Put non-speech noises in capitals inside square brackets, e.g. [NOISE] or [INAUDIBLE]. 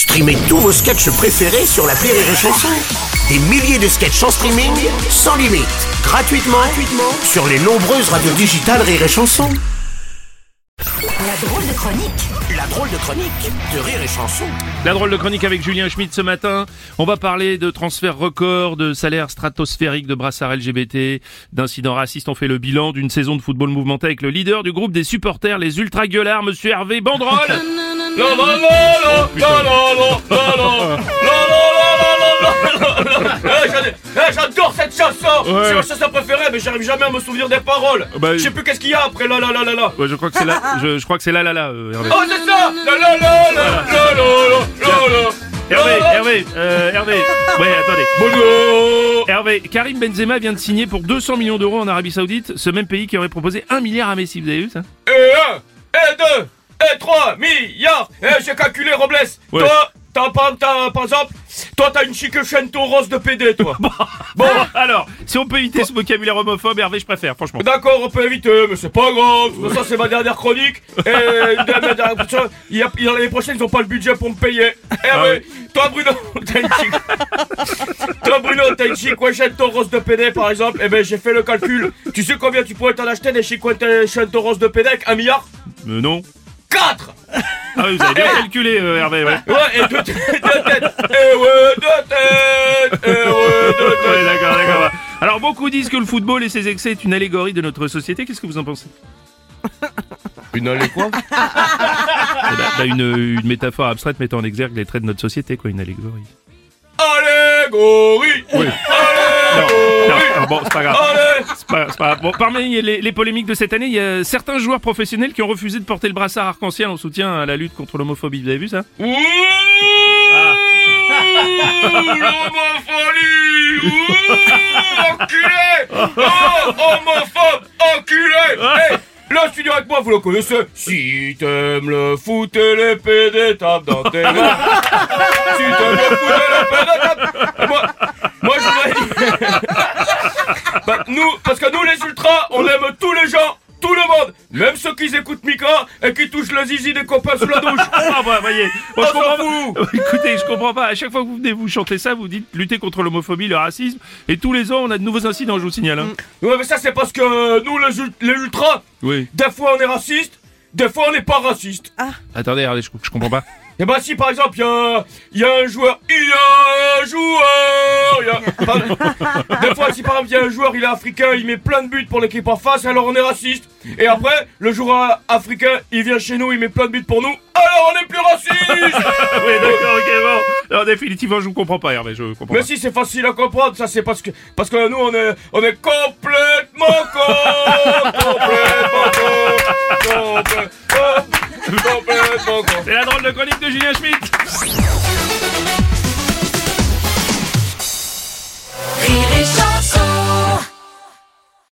Streamez tous vos sketchs préférés sur la Rire et Chanson. Des milliers de sketchs en streaming, sans limite, gratuitement, gratuitement sur les nombreuses radios digitales Rire et Chanson. La drôle de chronique La drôle de chronique de Rire et Chanson. La drôle de chronique avec Julien Schmidt ce matin. On va parler de transferts records, de salaires stratosphériques, de brassards LGBT, d'incidents racistes. On fait le bilan d'une saison de football mouvementé avec le leader du groupe des supporters, les ultra gueulards, monsieur Hervé Bandrol. [LAUGHS] J'adore cette chanson Ouais. C'est ma chanson préférée, mais j'arrive jamais à me souvenir des paroles Bah, Je sais plus qu'est-ce qu'il y a après, la la la la la Ouais, je crois que c'est là, je, je crois que c'est là, là, là, euh, Hervé. Oh, c'est ça La la la la la la la la Hervé, Hervé, euh, Hervé. Ouais, attendez. Bono Hervé, Karim Benzema vient de signer pour 200 millions d'euros en Arabie Saoudite, ce même pays qui aurait proposé 1 milliard à Messi, vous avez vu ça Et un, et deux, et trois milliards Et j'ai calculé Robles Ouais. Toi, t'as pas, t'as, par exemple, toi t'as une chic chaîne rose de PD toi [LAUGHS] Bon [LAUGHS] Alors, si on peut éviter ce vocabulaire homophobe, Hervé, je préfère, franchement. D'accord, on peut éviter, mais c'est pas grave. Façon, c'est ma dernière chronique. Et ça, l'année prochaine, ils ont pas le budget pour me payer. Eh Ah ouais, [LAUGHS] toi, Bruno, t'as une chic. toi, Bruno, t'as une Washington rose de PD, par exemple. Eh ben, j'ai fait le calcul. Tu sais combien tu pourrais t'en acheter des chic Washington rose de PD avec un milliard? Euh, non. 4 Ah oui, vous avez bien calculé, euh, Hervé, ouais. Ouais, et deux têtes, deux têtes. Eh ouais, deux têtes. Eh ouais, deux têtes. Ouais, d'accord, d'accord. Alors, beaucoup disent que le football et ses excès est une allégorie de notre société. Qu'est-ce que vous en pensez? Une allée quoi Eh ben, bah, une, une métaphore abstraite mettant en exergue les traits de notre société, quoi, une allégorie. Allégorie Oui. Non, bon, c'est pas grave. C'est pas- c'est pas grave. Bon, parmi les, les polémiques de cette année, il y a certains joueurs professionnels qui ont refusé de porter le brassard arc-en-ciel en soutien à la lutte contre l'homophobie. Vous avez vu ça? Ouh! L'homophonie Ouh! Enculé! Oh Homophobe Enculé! Hey! Le studio avec moi, vous le connaissez. Si t'aimes le foot et les PD, tape dans tes mains. Si t'aimes le foot et les PD, tape... Moi, moi. Bah, nous, parce que nous les ultras, on aime tous les gens tout le monde, même ceux qui écoutent Mika et qui touchent le zizi des copains sous la douche. [LAUGHS] Ah bah voyez, moi, je comprends pas. [LAUGHS] Écoutez, je comprends pas. À chaque fois que vous venez vous chanter ça, vous dites lutter contre l'homophobie, le racisme, et tous les ans on a de nouveaux incidents, je vous signale. Hein. Ouais, mais ça, c'est parce que nous, les, les ultras, Oui. des fois on est raciste, des fois on n'est pas raciste. Attendez, regardez, je, je comprends pas. Et bah, si par exemple, il y a, il y a un joueur, il y a un joueur, il y a. Enfin, [LAUGHS] des fois, si par exemple, il y a un joueur, il est africain, il met plein de buts pour l'équipe en face, alors on est raciste. Et après, le joueur africain, il vient chez nous, il met plein de buts pour nous, alors on est plus raciste! [LAUGHS] oui, d'accord, ok, bon. Non, définitivement, je vous comprends pas, Hervé, je comprends Mais si c'est facile à comprendre, ça c'est parce que parce que nous on est on est complètement con, complètement con, complètement, complètement con. C'est la drôle de chronique de Julien Schmitt